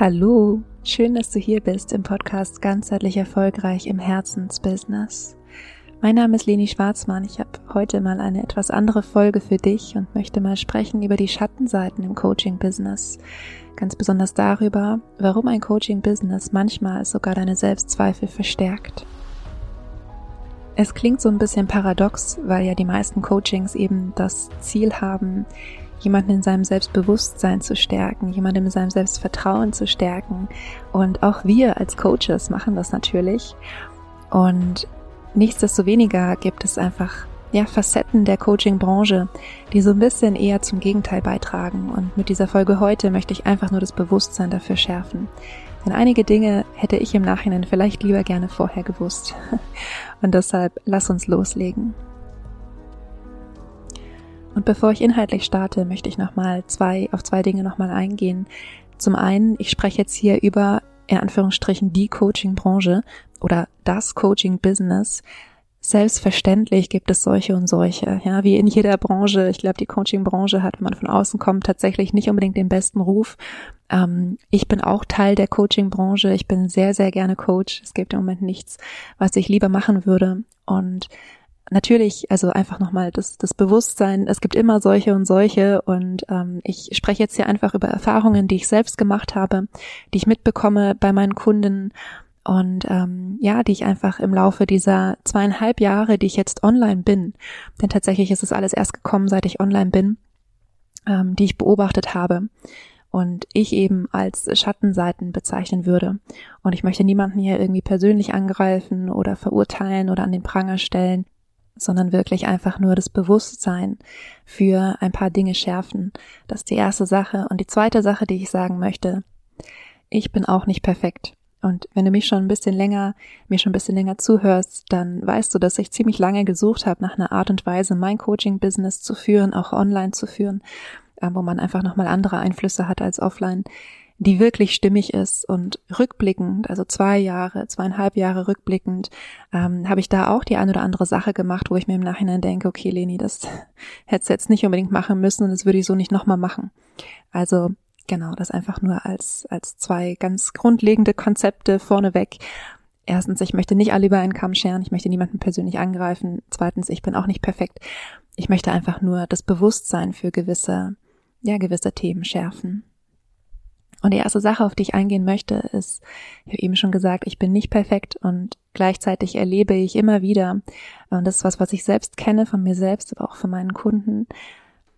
Hallo, schön, dass du hier bist im Podcast Ganzheitlich Erfolgreich im Herzensbusiness. Mein Name ist Leni Schwarzmann. Ich habe heute mal eine etwas andere Folge für dich und möchte mal sprechen über die Schattenseiten im Coaching-Business. Ganz besonders darüber, warum ein Coaching-Business manchmal sogar deine Selbstzweifel verstärkt. Es klingt so ein bisschen paradox, weil ja die meisten Coachings eben das Ziel haben, jemanden in seinem Selbstbewusstsein zu stärken, jemanden in seinem Selbstvertrauen zu stärken. Und auch wir als Coaches machen das natürlich. Und nichtsdestoweniger gibt es einfach ja, Facetten der Coaching-Branche, die so ein bisschen eher zum Gegenteil beitragen. Und mit dieser Folge heute möchte ich einfach nur das Bewusstsein dafür schärfen. Denn einige Dinge hätte ich im Nachhinein vielleicht lieber gerne vorher gewusst. Und deshalb lass uns loslegen. Und bevor ich inhaltlich starte, möchte ich nochmal zwei, auf zwei Dinge nochmal eingehen. Zum einen, ich spreche jetzt hier über, in Anführungsstrichen, die Coaching-Branche oder das Coaching-Business. Selbstverständlich gibt es solche und solche, ja, wie in jeder Branche. Ich glaube, die Coaching-Branche hat, wenn man von außen kommt, tatsächlich nicht unbedingt den besten Ruf. Ähm, ich bin auch Teil der Coaching-Branche. Ich bin sehr, sehr gerne Coach. Es gibt im Moment nichts, was ich lieber machen würde. Und natürlich, also einfach nochmal das, das Bewusstsein, es gibt immer solche und solche und ähm, ich spreche jetzt hier einfach über Erfahrungen, die ich selbst gemacht habe, die ich mitbekomme bei meinen Kunden und ähm, ja, die ich einfach im Laufe dieser zweieinhalb Jahre, die ich jetzt online bin, denn tatsächlich ist es alles erst gekommen, seit ich online bin, ähm, die ich beobachtet habe und ich eben als Schattenseiten bezeichnen würde. Und ich möchte niemanden hier irgendwie persönlich angreifen oder verurteilen oder an den Pranger stellen sondern wirklich einfach nur das Bewusstsein für ein paar Dinge schärfen. Das ist die erste Sache. Und die zweite Sache, die ich sagen möchte, ich bin auch nicht perfekt. Und wenn du mich schon ein bisschen länger, mir schon ein bisschen länger zuhörst, dann weißt du, dass ich ziemlich lange gesucht habe nach einer Art und Weise, mein Coaching-Business zu führen, auch online zu führen, äh, wo man einfach nochmal andere Einflüsse hat als offline, die wirklich stimmig ist. Und rückblickend, also zwei Jahre, zweieinhalb Jahre rückblickend, ähm, habe ich da auch die eine oder andere Sache gemacht, wo ich mir im Nachhinein denke, okay, Leni, das hättest du jetzt nicht unbedingt machen müssen und das würde ich so nicht nochmal machen. Also genau, das einfach nur als, als zwei ganz grundlegende Konzepte vorneweg. Erstens, ich möchte nicht alle über einen Kamm scheren, ich möchte niemanden persönlich angreifen. Zweitens, ich bin auch nicht perfekt. Ich möchte einfach nur das Bewusstsein für gewisse, ja, gewisse Themen schärfen. Und die erste Sache, auf die ich eingehen möchte, ist, ich habe eben schon gesagt, ich bin nicht perfekt und gleichzeitig erlebe ich immer wieder, und das ist was, was ich selbst kenne von mir selbst, aber auch von meinen Kunden,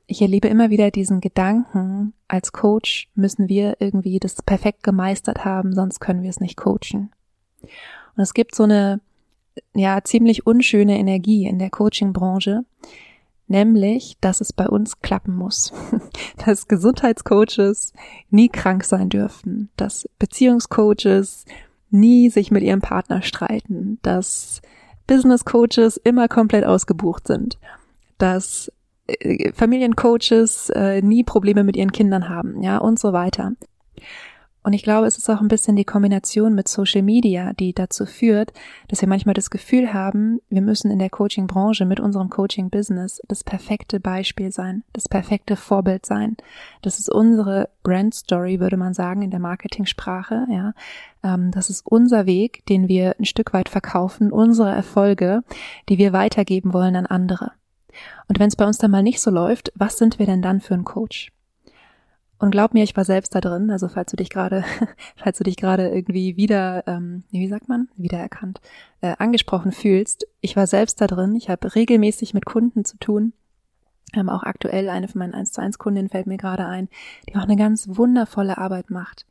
ich erlebe immer wieder diesen Gedanken, als Coach müssen wir irgendwie das perfekt gemeistert haben, sonst können wir es nicht coachen. Und es gibt so eine, ja, ziemlich unschöne Energie in der Coaching-Branche, nämlich, dass es bei uns klappen muss, dass Gesundheitscoaches nie krank sein dürften, dass Beziehungscoaches nie sich mit ihrem Partner streiten, dass Business Coaches immer komplett ausgebucht sind, dass äh, Familiencoaches äh, nie Probleme mit ihren Kindern haben, ja, und so weiter. Und ich glaube, es ist auch ein bisschen die Kombination mit Social Media, die dazu führt, dass wir manchmal das Gefühl haben, wir müssen in der Coaching-Branche mit unserem Coaching-Business das perfekte Beispiel sein, das perfekte Vorbild sein. Das ist unsere Brand-Story, würde man sagen, in der Marketingsprache, ja. Ähm, das ist unser Weg, den wir ein Stück weit verkaufen, unsere Erfolge, die wir weitergeben wollen an andere. Und wenn es bei uns dann mal nicht so läuft, was sind wir denn dann für ein Coach? Und glaub mir, ich war selbst da drin. Also falls du dich gerade, falls du dich gerade irgendwie wieder, ähm, wie sagt man, wiedererkannt, äh, angesprochen fühlst, ich war selbst da drin. Ich habe regelmäßig mit Kunden zu tun. Ähm, auch aktuell eine von meinen 1 zu 1 Kundinnen fällt mir gerade ein, die auch eine ganz wundervolle Arbeit macht.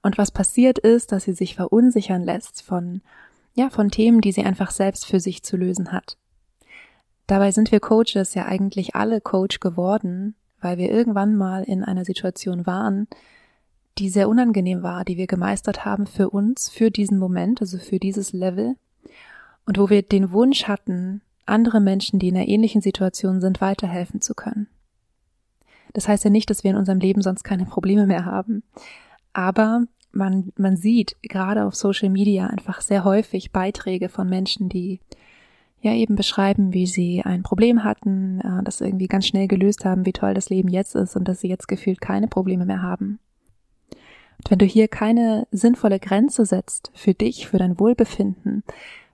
Und was passiert ist, dass sie sich verunsichern lässt von, ja, von Themen, die sie einfach selbst für sich zu lösen hat. Dabei sind wir Coaches ja eigentlich alle Coach geworden, weil wir irgendwann mal in einer Situation waren, die sehr unangenehm war, die wir gemeistert haben für uns, für diesen Moment, also für dieses Level, und wo wir den Wunsch hatten, andere Menschen, die in einer ähnlichen Situation sind, weiterhelfen zu können. Das heißt ja nicht, dass wir in unserem Leben sonst keine Probleme mehr haben. Aber man, man sieht gerade auf Social Media einfach sehr häufig Beiträge von Menschen, die ja eben beschreiben, wie sie ein Problem hatten, äh, das irgendwie ganz schnell gelöst haben, wie toll das Leben jetzt ist und dass sie jetzt gefühlt keine Probleme mehr haben. wenn du hier keine sinnvolle Grenze setzt für dich, für dein Wohlbefinden,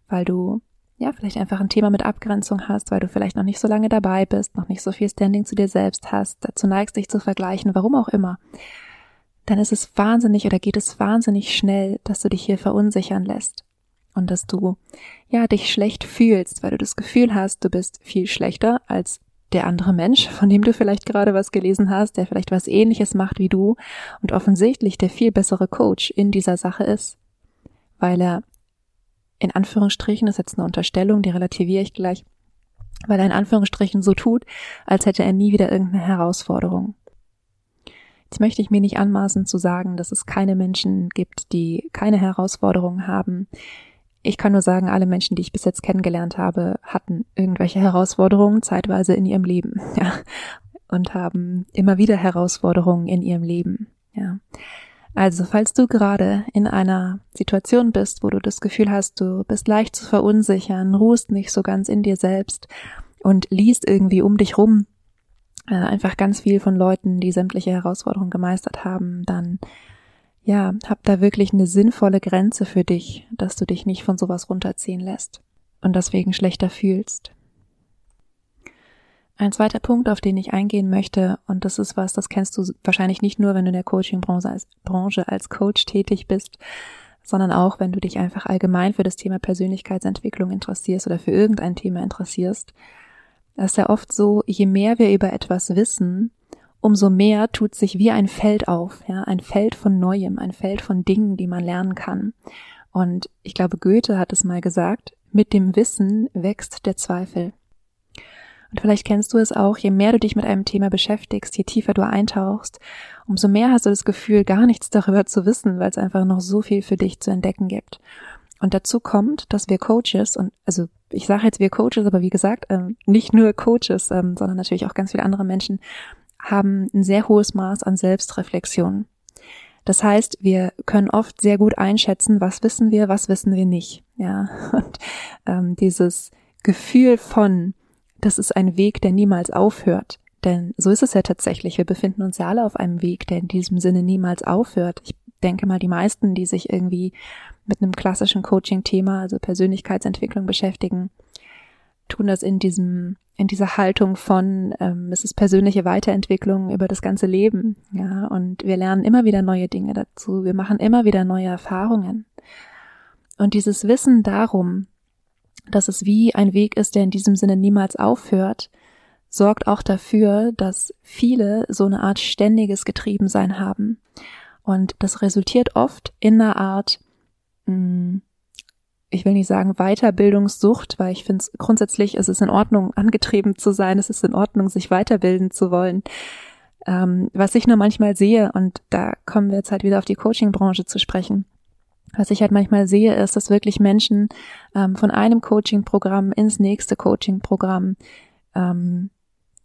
weil du ja vielleicht einfach ein Thema mit Abgrenzung hast, weil du vielleicht noch nicht so lange dabei bist, noch nicht so viel Standing zu dir selbst hast, dazu neigst dich zu vergleichen, warum auch immer, dann ist es wahnsinnig oder geht es wahnsinnig schnell, dass du dich hier verunsichern lässt und dass du ja dich schlecht fühlst, weil du das Gefühl hast, du bist viel schlechter als der andere Mensch, von dem du vielleicht gerade was gelesen hast, der vielleicht was ähnliches macht wie du und offensichtlich der viel bessere Coach in dieser Sache ist, weil er in Anführungsstrichen, das ist jetzt eine Unterstellung, die relativiere ich gleich, weil er in Anführungsstrichen so tut, als hätte er nie wieder irgendeine Herausforderung. Jetzt möchte ich mir nicht anmaßen zu sagen, dass es keine Menschen gibt, die keine Herausforderungen haben, ich kann nur sagen, alle Menschen, die ich bis jetzt kennengelernt habe, hatten irgendwelche Herausforderungen zeitweise in ihrem Leben, ja, und haben immer wieder Herausforderungen in ihrem Leben, ja. Also, falls du gerade in einer Situation bist, wo du das Gefühl hast, du bist leicht zu verunsichern, ruhst nicht so ganz in dir selbst und liest irgendwie um dich rum äh, einfach ganz viel von Leuten, die sämtliche Herausforderungen gemeistert haben, dann ja, hab da wirklich eine sinnvolle Grenze für dich, dass du dich nicht von sowas runterziehen lässt und deswegen schlechter fühlst. Ein zweiter Punkt, auf den ich eingehen möchte, und das ist was, das kennst du wahrscheinlich nicht nur, wenn du in der Coaching-Branche als, als Coach tätig bist, sondern auch, wenn du dich einfach allgemein für das Thema Persönlichkeitsentwicklung interessierst oder für irgendein Thema interessierst. Es ist ja oft so, je mehr wir über etwas wissen, umso mehr tut sich wie ein Feld auf, ja, ein Feld von Neuem, ein Feld von Dingen, die man lernen kann. Und ich glaube, Goethe hat es mal gesagt, mit dem Wissen wächst der Zweifel. Und vielleicht kennst du es auch, je mehr du dich mit einem Thema beschäftigst, je tiefer du eintauchst, umso mehr hast du das Gefühl, gar nichts darüber zu wissen, weil es einfach noch so viel für dich zu entdecken gibt. Und dazu kommt, dass wir Coaches und also ich sage jetzt wir Coaches, aber wie gesagt, ähm, nicht nur Coaches, ähm, sondern natürlich auch ganz viele andere Menschen haben ein sehr hohes Maß an Selbstreflexion. Das heißt, wir können oft sehr gut einschätzen, was wissen wir, was wissen wir nicht. Ja, und ähm, dieses Gefühl von, das ist ein Weg, der niemals aufhört. Denn so ist es ja tatsächlich. Wir befinden uns ja alle auf einem Weg, der in diesem Sinne niemals aufhört. Ich denke mal, die meisten, die sich irgendwie mit einem klassischen Coaching-Thema, also Persönlichkeitsentwicklung beschäftigen, tun das in diesem in dieser Haltung von ähm, es ist persönliche Weiterentwicklung über das ganze Leben, ja, und wir lernen immer wieder neue Dinge dazu, wir machen immer wieder neue Erfahrungen. Und dieses Wissen darum, dass es wie ein Weg ist, der in diesem Sinne niemals aufhört, sorgt auch dafür, dass viele so eine Art ständiges Getriebensein haben. Und das resultiert oft in einer Art mh, mm, ich will nicht sagen Weiterbildungssucht, weil ich finde es grundsätzlich, es ist in Ordnung, angetrieben zu sein, es ist in Ordnung, sich weiterbilden zu wollen. Ähm, was ich nur manchmal sehe, und da kommen wir jetzt halt wieder auf die Coaching-Branche zu sprechen, was ich halt manchmal sehe, ist, dass wirklich Menschen ähm, von einem Coaching-Programm ins nächste Coaching-Programm ähm,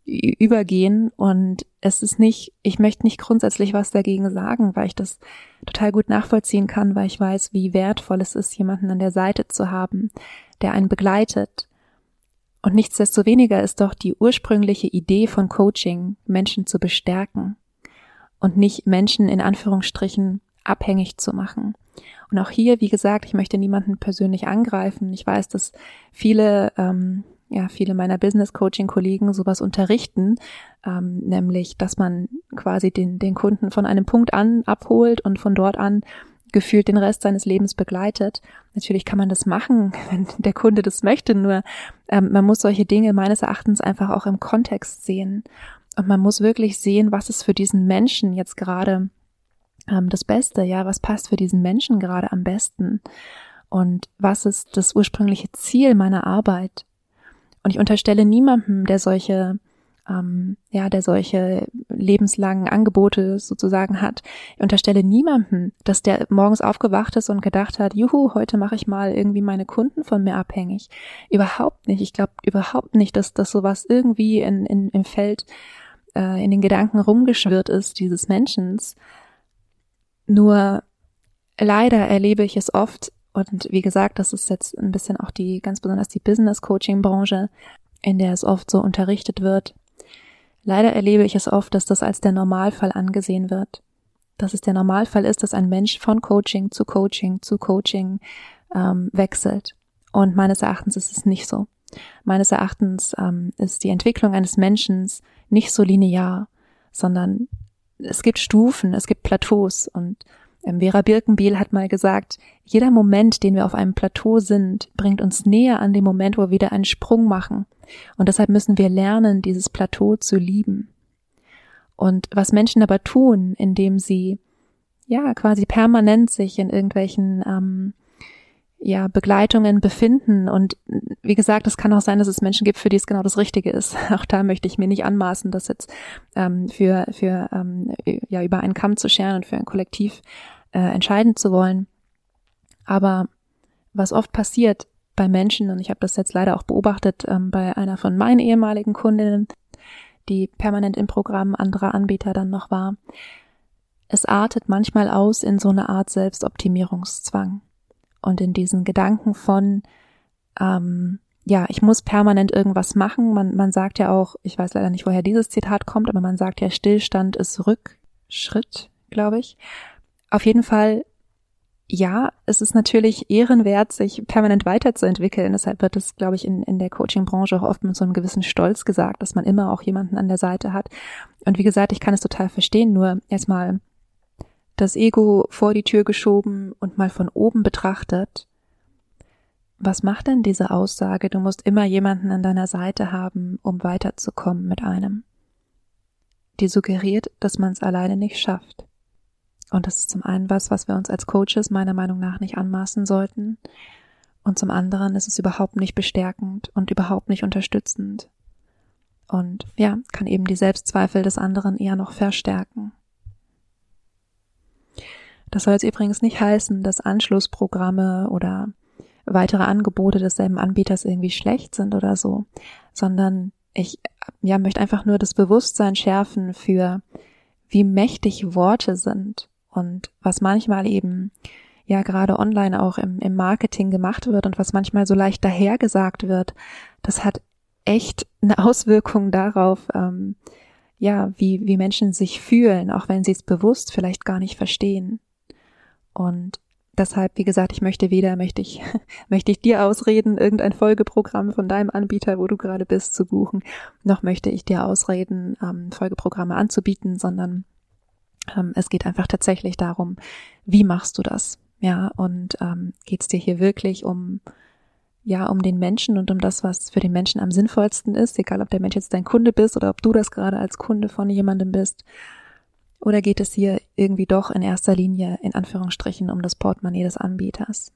übergehen und es ist nicht, ich möchte nicht grundsätzlich was dagegen sagen, weil ich das total gut nachvollziehen kann, weil ich weiß, wie wertvoll es ist, jemanden an der Seite zu haben, der einen begleitet. Und nichtsdestoweniger ist doch die ursprüngliche Idee von Coaching, Menschen zu bestärken und nicht Menschen in Anführungsstrichen abhängig zu machen. Und auch hier, wie gesagt, ich möchte niemanden persönlich angreifen. Ich weiß, dass viele ähm, ja viele meiner Business Coaching Kollegen sowas unterrichten, ähm, nämlich dass man quasi den den Kunden von einem Punkt an abholt und von dort an gefühlt den Rest seines Lebens begleitet. Natürlich kann man das machen, wenn der Kunde das möchte, nur ähm, man muss solche Dinge meines Erachtens einfach auch im Kontext sehen. Und man muss wirklich sehen, was ist für diesen Menschen jetzt gerade ähm, das Beste, ja, was passt für diesen Menschen gerade am besten und was ist das ursprüngliche Ziel meiner Arbeit und ich unterstelle niemandem, der solche ähm, ja, der solche lebenslangen Angebote sozusagen hat. Ich unterstelle niemandem, dass der morgens aufgewacht ist und gedacht hat, juhu, heute mache ich mal irgendwie meine Kunden von mir abhängig. Überhaupt nicht. Ich glaube überhaupt nicht, dass das sowas irgendwie in, in, im Feld, äh, in den Gedanken rumgeschwirrt ist, dieses Menschens. Nur leider erlebe ich es oft, und wie gesagt, das ist jetzt ein bisschen auch die, ganz besonders die Business-Coaching-Branche, in der es oft so unterrichtet wird. Leider erlebe ich es oft, dass das als der Normalfall angesehen wird. dass es der Normalfall ist, dass ein Mensch von Coaching zu Coaching zu Coaching ähm, wechselt. Und meines Erachtens ist es nicht so. Meines Erachtens ähm, ist die Entwicklung eines Menschen nicht so linear, sondern es gibt Stufen, es gibt Plateaus und Vera Birkenbiel hat mal gesagt, jeder Moment, den wir auf einem Plateau sind, bringt uns näher an dem Moment, wo wir wieder einen Sprung machen. Und deshalb müssen wir lernen, dieses Plateau zu lieben. Und was Menschen aber tun, indem sie ja quasi permanent sich in irgendwelchen ähm, ja, Begleitungen befinden. Und wie gesagt, es kann auch sein, dass es Menschen gibt, für die es genau das Richtige ist. Auch da möchte ich mir nicht anmaßen, das jetzt ähm, für, für ähm, ja, über einen Kamm zu scheren und für ein Kollektiv äh, entscheiden zu wollen. Aber was oft passiert bei Menschen, und ich habe das jetzt leider auch beobachtet ähm, bei einer von meinen ehemaligen Kundinnen, die permanent im Programm anderer Anbieter dann noch war, es artet manchmal aus in so eine Art Selbstoptimierungszwang und in diesen Gedanken von, ähm, ja, ich muss permanent irgendwas machen. Man, man sagt ja auch, ich weiß leider nicht, woher dieses Zitat kommt, aber man sagt ja, Stillstand ist Rückschritt, glaube ich. Auf jeden Fall, ja, es ist natürlich ehrenwert, sich permanent weiterzuentwickeln. Deshalb wird es, glaube ich, in, in der Coaching-Branche auch oft mit so einem gewissen Stolz gesagt, dass man immer auch jemanden an der Seite hat. Und wie gesagt, ich kann es total verstehen, nur erstmal das Ego vor die Tür geschoben und mal von oben betrachtet, was macht denn diese Aussage, du musst immer jemanden an deiner Seite haben, um weiterzukommen mit einem? Die suggeriert, dass man es alleine nicht schafft. Und das ist zum einen was, was wir uns als Coaches meiner Meinung nach nicht anmaßen sollten. Und zum anderen ist es überhaupt nicht bestärkend und überhaupt nicht unterstützend. Und ja, kann eben die Selbstzweifel des anderen eher noch verstärken. Das soll jetzt übrigens nicht heißen, dass Anschlussprogramme oder weitere Angebote desselben Anbieters irgendwie schlecht sind oder so, sondern ich ja, möchte einfach nur das Bewusstsein schärfen für wie mächtig Worte sind und was manchmal eben ja gerade online auch im, im Marketing gemacht wird und was manchmal so leicht dahergesagt wird, das hat echt eine Auswirkung darauf, ähm, ja, wie, wie Menschen sich fühlen, auch wenn sie es bewusst vielleicht gar nicht verstehen. Und deshalb, wie gesagt, ich möchte weder, möchte ich, möchte ich dir ausreden, irgendein Folgeprogramm von deinem Anbieter, wo du gerade bist, zu buchen, noch möchte ich dir ausreden, ähm, Folgeprogramme anzubieten, sondern ähm, es geht einfach tatsächlich darum, wie machst du das? Ja, und ähm, geht es dir hier wirklich um, ja, um den Menschen und um das, was für den Menschen am sinnvollsten ist, egal ob der Mensch jetzt dein Kunde bist oder ob du das gerade als Kunde von jemandem bist. Oder geht es hier irgendwie doch in erster Linie in Anführungsstrichen um das Portemonnaie des Anbieters?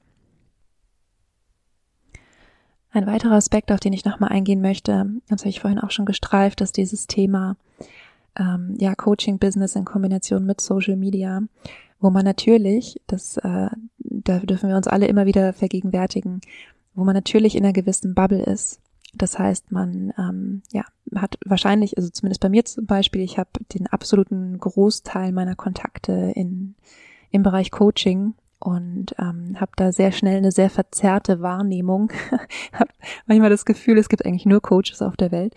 Ein weiterer Aspekt, auf den ich nochmal eingehen möchte, das habe ich vorhin auch schon gestreift, ist dieses Thema ähm, ja Coaching-Business in Kombination mit Social Media, wo man natürlich, das äh, da dürfen wir uns alle immer wieder vergegenwärtigen, wo man natürlich in einer gewissen Bubble ist das heißt, man ähm, ja, hat wahrscheinlich, also zumindest bei mir zum Beispiel, ich habe den absoluten Großteil meiner Kontakte in, im Bereich Coaching und ähm, habe da sehr schnell eine sehr verzerrte Wahrnehmung. habe manchmal das Gefühl, es gibt eigentlich nur Coaches auf der Welt,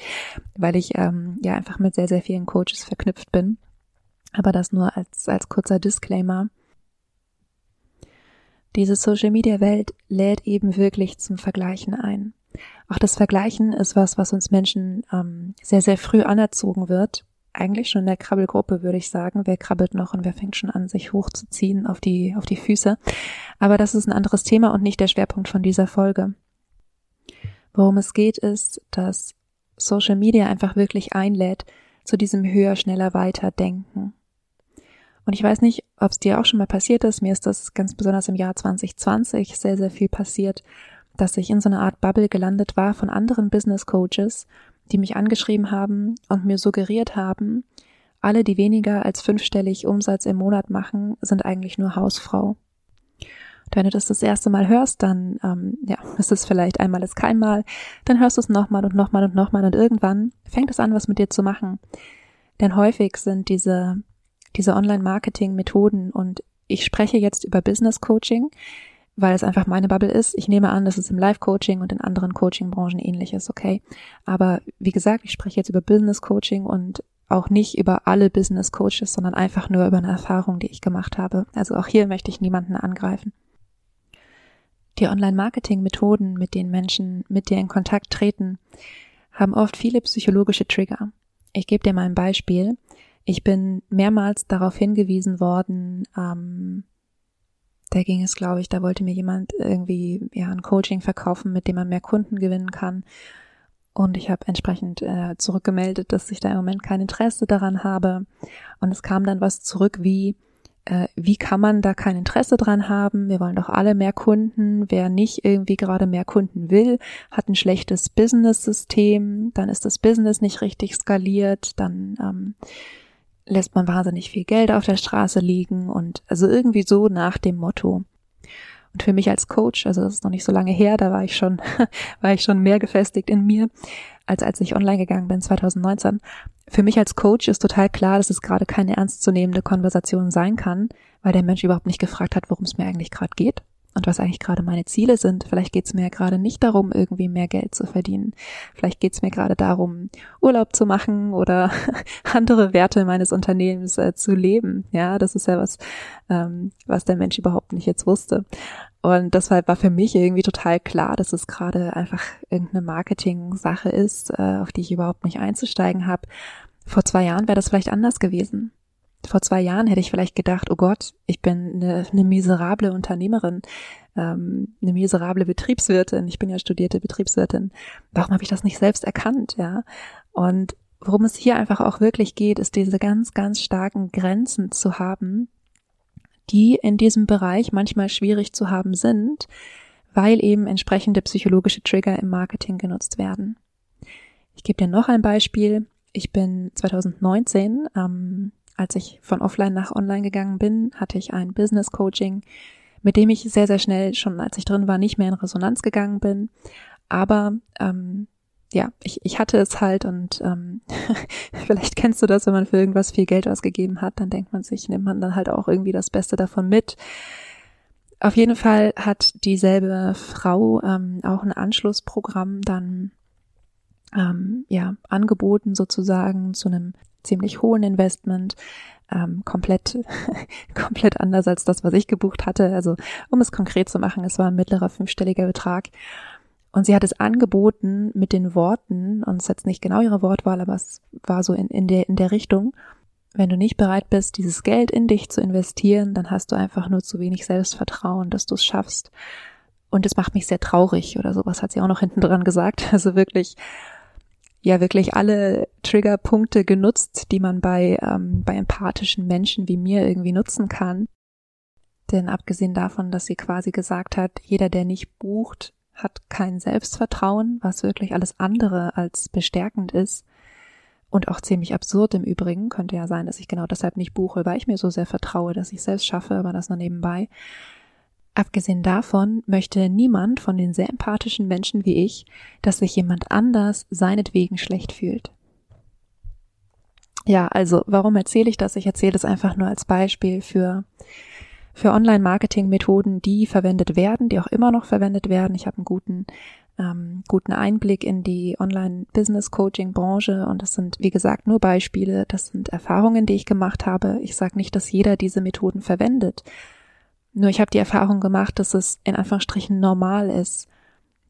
weil ich ähm, ja einfach mit sehr, sehr vielen Coaches verknüpft bin. Aber das nur als, als kurzer Disclaimer. Diese Social-Media-Welt lädt eben wirklich zum Vergleichen ein. Auch das Vergleichen ist was, was uns Menschen ähm, sehr, sehr früh anerzogen wird. Eigentlich schon in der Krabbelgruppe würde ich sagen. Wer krabbelt noch und wer fängt schon an, sich hochzuziehen auf die, auf die Füße. Aber das ist ein anderes Thema und nicht der Schwerpunkt von dieser Folge. Worum es geht, ist, dass Social Media einfach wirklich einlädt zu diesem höher, schneller, weiter Denken. Und ich weiß nicht, ob es dir auch schon mal passiert ist. Mir ist das ganz besonders im Jahr 2020 sehr, sehr viel passiert, dass ich in so einer Art Bubble gelandet war von anderen Business Coaches, die mich angeschrieben haben und mir suggeriert haben, alle, die weniger als fünfstellig Umsatz im Monat machen, sind eigentlich nur Hausfrau. Und wenn du das das erste Mal hörst, dann ähm, ja, ist es vielleicht einmal ist kein Mal, dann hörst du es nochmal und nochmal und nochmal und irgendwann fängt es an, was mit dir zu machen. Denn häufig sind diese, diese Online-Marketing-Methoden und ich spreche jetzt über Business Coaching, weil es einfach meine Bubble ist. Ich nehme an, dass es im Live-Coaching und in anderen Coaching-Branchen ähnlich ist, okay? Aber wie gesagt, ich spreche jetzt über Business-Coaching und auch nicht über alle Business Coaches, sondern einfach nur über eine Erfahrung, die ich gemacht habe. Also auch hier möchte ich niemanden angreifen. Die Online-Marketing-Methoden, mit denen Menschen mit dir in Kontakt treten, haben oft viele psychologische Trigger. Ich gebe dir mal ein Beispiel. Ich bin mehrmals darauf hingewiesen worden, ähm, da ging es, glaube ich, da wollte mir jemand irgendwie ja ein Coaching verkaufen, mit dem man mehr Kunden gewinnen kann. Und ich habe entsprechend äh, zurückgemeldet, dass ich da im Moment kein Interesse daran habe. Und es kam dann was zurück wie, äh, wie kann man da kein Interesse dran haben? Wir wollen doch alle mehr Kunden. Wer nicht irgendwie gerade mehr Kunden will, hat ein schlechtes Business-System. Dann ist das Business nicht richtig skaliert. Dann ähm, lässt man wahnsinnig viel Geld auf der Straße liegen und also irgendwie so nach dem Motto. Und für mich als Coach, also das ist noch nicht so lange her, da war ich schon, war ich schon mehr gefestigt in mir, als als ich online gegangen bin 2019. Für mich als Coach ist total klar, dass es gerade keine ernstzunehmende Konversation sein kann, weil der Mensch überhaupt nicht gefragt hat, worum es mir eigentlich gerade geht und was eigentlich gerade meine Ziele sind. Vielleicht geht es mir ja gerade nicht darum, irgendwie mehr Geld zu verdienen. Vielleicht geht es mir gerade darum, Urlaub zu machen oder andere Werte meines Unternehmens äh, zu leben. Ja, das ist ja was, ähm, was der Mensch überhaupt nicht jetzt wusste. Und deshalb war für mich irgendwie total klar, dass es gerade einfach irgendeine Marketing-Sache ist, äh, auf die ich überhaupt nicht einzusteigen habe. Vor zwei Jahren wäre das vielleicht anders gewesen. Vor zwei Jahren hätte ich vielleicht gedacht, oh Gott, ich bin eine, eine miserable Unternehmerin, ähm, eine miserable Betriebswirtin. Ich bin ja studierte Betriebswirtin. Warum habe ich das nicht selbst erkannt, ja? Und worum es hier einfach auch wirklich geht, ist diese ganz, ganz starken Grenzen zu haben, die in diesem Bereich manchmal schwierig zu haben sind, weil eben entsprechende psychologische Trigger im Marketing genutzt werden. Ich gebe dir noch ein Beispiel. Ich bin 2019, ähm, als ich von offline nach online gegangen bin, hatte ich ein Business Coaching, mit dem ich sehr, sehr schnell schon, als ich drin war, nicht mehr in Resonanz gegangen bin. Aber ähm, ja, ich, ich hatte es halt und ähm, vielleicht kennst du das, wenn man für irgendwas viel Geld ausgegeben hat, dann denkt man sich, nimmt man dann halt auch irgendwie das Beste davon mit. Auf jeden Fall hat dieselbe Frau ähm, auch ein Anschlussprogramm dann ähm, ja angeboten sozusagen zu einem ziemlich hohen Investment, ähm, komplett komplett anders als das, was ich gebucht hatte. Also um es konkret zu machen, es war ein mittlerer fünfstelliger Betrag und sie hat es angeboten mit den Worten, und es ist jetzt nicht genau ihre Wortwahl, aber es war so in, in, der, in der Richtung, wenn du nicht bereit bist, dieses Geld in dich zu investieren, dann hast du einfach nur zu wenig Selbstvertrauen, dass du es schaffst. Und es macht mich sehr traurig oder sowas hat sie auch noch hinten dran gesagt. Also wirklich, ja, wirklich alle Triggerpunkte genutzt, die man bei, ähm, bei empathischen Menschen wie mir irgendwie nutzen kann. Denn abgesehen davon, dass sie quasi gesagt hat, jeder, der nicht bucht, hat kein Selbstvertrauen, was wirklich alles andere als bestärkend ist und auch ziemlich absurd im Übrigen. Könnte ja sein, dass ich genau deshalb nicht buche, weil ich mir so sehr vertraue, dass ich selbst schaffe, aber das nur nebenbei. Abgesehen davon möchte niemand von den sehr empathischen Menschen wie ich, dass sich jemand anders seinetwegen schlecht fühlt. Ja, also warum erzähle ich das? Ich erzähle es einfach nur als Beispiel für für Online-Marketing-Methoden, die verwendet werden, die auch immer noch verwendet werden. Ich habe einen guten ähm, guten Einblick in die Online-Business-Coaching-Branche und das sind, wie gesagt, nur Beispiele. Das sind Erfahrungen, die ich gemacht habe. Ich sage nicht, dass jeder diese Methoden verwendet. Nur ich habe die Erfahrung gemacht, dass es in Anführungsstrichen normal ist,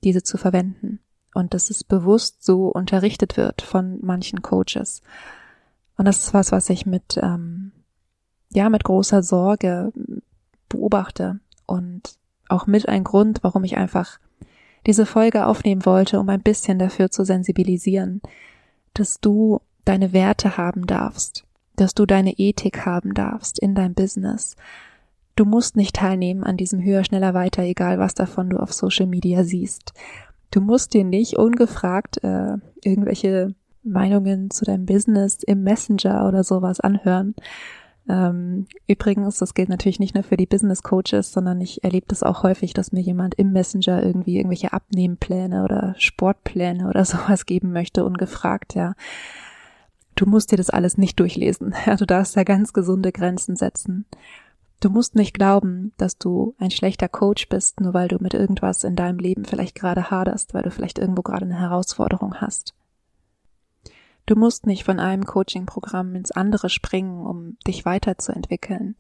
diese zu verwenden und dass es bewusst so unterrichtet wird von manchen Coaches. Und das ist was, was ich mit ähm, ja mit großer Sorge beobachte und auch mit ein Grund, warum ich einfach diese Folge aufnehmen wollte, um ein bisschen dafür zu sensibilisieren, dass du deine Werte haben darfst, dass du deine Ethik haben darfst in deinem Business. Du musst nicht teilnehmen an diesem höher, schneller, weiter, egal was davon du auf Social Media siehst. Du musst dir nicht ungefragt äh, irgendwelche Meinungen zu deinem Business im Messenger oder sowas anhören ähm, übrigens, das gilt natürlich nicht nur für die Business Coaches, sondern ich erlebe das auch häufig, dass mir jemand im Messenger irgendwie irgendwelche Abnehmpläne oder Sportpläne oder sowas geben möchte, ungefragt, ja. Du musst dir das alles nicht durchlesen. Ja, du darfst da ganz gesunde Grenzen setzen. Du musst nicht glauben, dass du ein schlechter Coach bist, nur weil du mit irgendwas in deinem Leben vielleicht gerade haderst, weil du vielleicht irgendwo gerade eine Herausforderung hast. Du musst nicht von einem Coaching-Programm ins andere springen, um dich weiterzuentwickeln.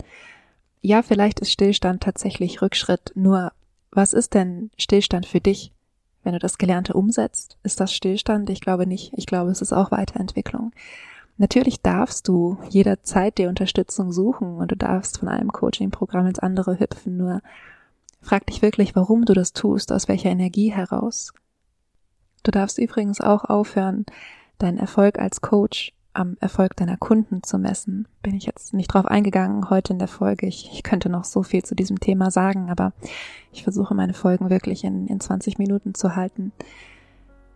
Ja, vielleicht ist Stillstand tatsächlich Rückschritt, nur was ist denn Stillstand für dich? Wenn du das Gelernte umsetzt, ist das Stillstand? Ich glaube nicht. Ich glaube, es ist auch Weiterentwicklung. Natürlich darfst du jederzeit die Unterstützung suchen und du darfst von einem Coaching-Programm ins andere hüpfen, nur frag dich wirklich, warum du das tust, aus welcher Energie heraus. Du darfst übrigens auch aufhören, deinen Erfolg als Coach am Erfolg deiner Kunden zu messen. Bin ich jetzt nicht drauf eingegangen heute in der Folge. Ich, ich könnte noch so viel zu diesem Thema sagen, aber ich versuche meine Folgen wirklich in, in 20 Minuten zu halten.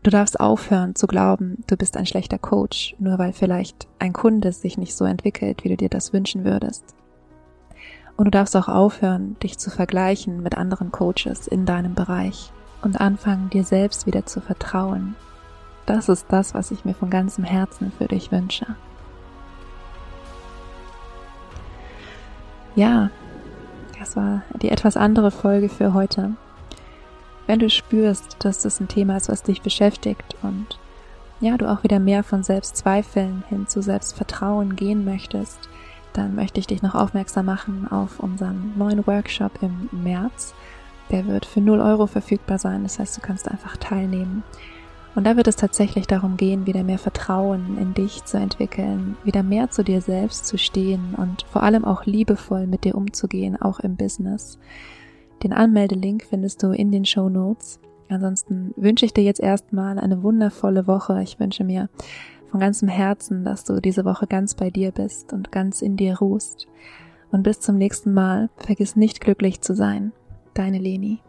Du darfst aufhören zu glauben, du bist ein schlechter Coach, nur weil vielleicht ein Kunde sich nicht so entwickelt, wie du dir das wünschen würdest. Und du darfst auch aufhören, dich zu vergleichen mit anderen Coaches in deinem Bereich und anfangen, dir selbst wieder zu vertrauen. Das ist das, was ich mir von ganzem Herzen für dich wünsche. Ja, das war die etwas andere Folge für heute. Wenn du spürst, dass das ein Thema ist, was dich beschäftigt und ja, du auch wieder mehr von Selbstzweifeln hin zu Selbstvertrauen gehen möchtest, dann möchte ich dich noch aufmerksam machen auf unseren neuen Workshop im März. Der wird für 0 Euro verfügbar sein, das heißt, du kannst einfach teilnehmen. Und da wird es tatsächlich darum gehen, wieder mehr Vertrauen in dich zu entwickeln, wieder mehr zu dir selbst zu stehen und vor allem auch liebevoll mit dir umzugehen, auch im Business. Den Anmeldelink findest du in den Show Notes. Ansonsten wünsche ich dir jetzt erstmal eine wundervolle Woche. Ich wünsche mir von ganzem Herzen, dass du diese Woche ganz bei dir bist und ganz in dir ruhst. Und bis zum nächsten Mal, vergiss nicht glücklich zu sein. Deine Leni.